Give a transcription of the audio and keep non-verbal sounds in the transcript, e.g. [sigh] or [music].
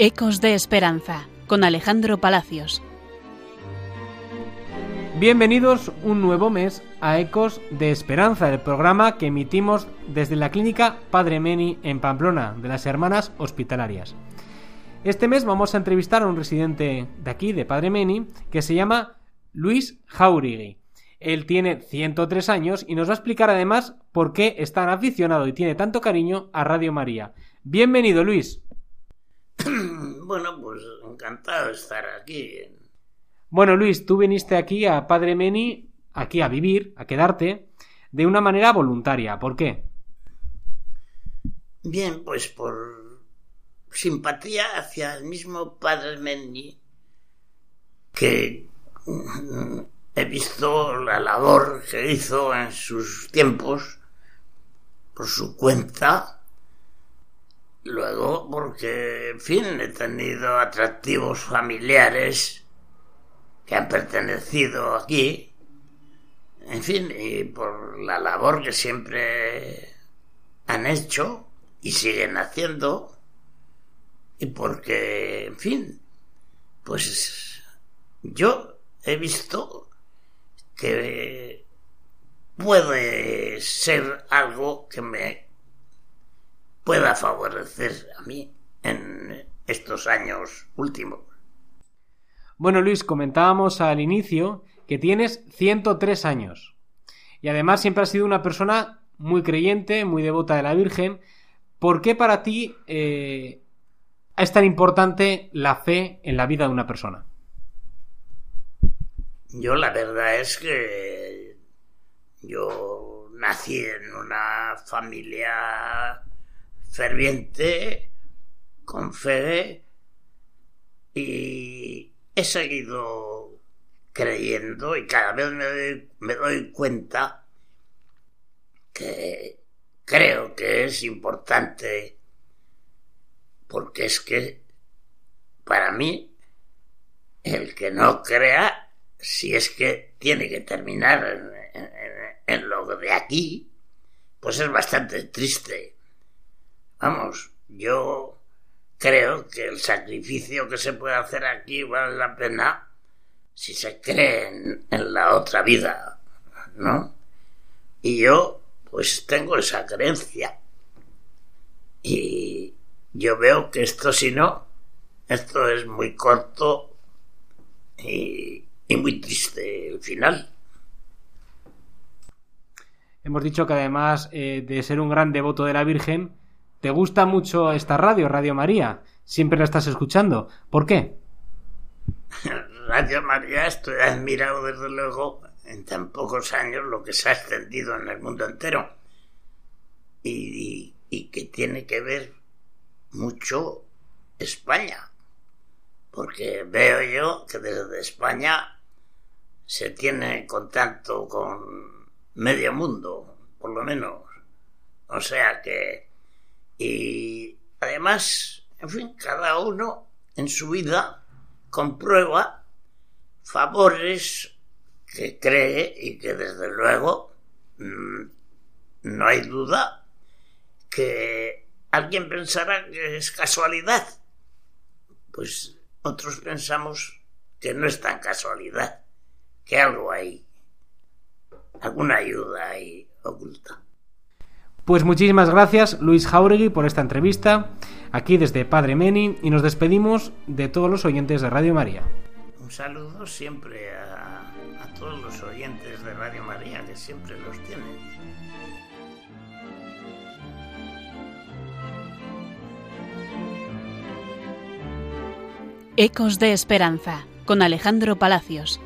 Ecos de Esperanza con Alejandro Palacios. Bienvenidos un nuevo mes a Ecos de Esperanza, el programa que emitimos desde la clínica Padre Meni en Pamplona, de las Hermanas Hospitalarias. Este mes vamos a entrevistar a un residente de aquí, de Padre Meni, que se llama Luis Jauregui. Él tiene 103 años y nos va a explicar además por qué es tan aficionado y tiene tanto cariño a Radio María. Bienvenido, Luis. Bueno, pues encantado de estar aquí. Bueno, Luis, tú viniste aquí a Padre Meni, aquí a vivir, a quedarte, de una manera voluntaria. ¿Por qué? Bien, pues por simpatía hacia el mismo Padre Meni, que he visto la labor que hizo en sus tiempos por su cuenta Luego, porque, en fin, he tenido atractivos familiares que han pertenecido aquí. En fin, y por la labor que siempre han hecho y siguen haciendo. Y porque, en fin, pues yo he visto que puede ser algo que me pueda favorecer a mí en estos años últimos. Bueno, Luis, comentábamos al inicio que tienes 103 años. Y además siempre has sido una persona muy creyente, muy devota de la Virgen. ¿Por qué para ti eh, es tan importante la fe en la vida de una persona? Yo la verdad es que yo nací en una familia ferviente, con fe, y he seguido creyendo y cada vez me doy, cuenta que creo que es importante porque es que para mí el que no crea si es que tiene que terminar en lo de aquí pues es bastante triste Vamos, yo creo que el sacrificio que se puede hacer aquí vale la pena si se cree en, la otra vida, ¿no? Y yo, pues tengo esa creencia. Y yo veo que esto, si no, esto es muy corto y, muy triste el final. Hemos dicho que además eh, de ser un gran devoto de la Virgen, ¿Te gusta mucho esta radio, Radio María? Siempre la estás escuchando. ¿Por qué? [laughs] Radio María estoy admirado desde luego en tan pocos años lo que se ha extendido en el mundo entero y, que tiene que ver mucho España porque veo yo que desde España se tiene contacto con medio mundo por lo menos o sea que y además, en fin, cada uno en su vida comprueba favores que cree y que desde luego mm, no hay duda que alguien pensará que es casualidad. Pues otros pensamos que no es tan casualidad, que algo hay, alguna ayuda ahí oculta. Pues muchísimas gracias Luis Jauregui por esta entrevista, aquí desde Padre Meni, y nos despedimos de todos los oyentes de Radio María. Un saludo siempre a, todos los oyentes de Radio María, que siempre los tienen. Ecos de Esperanza, con Alejandro Palacios.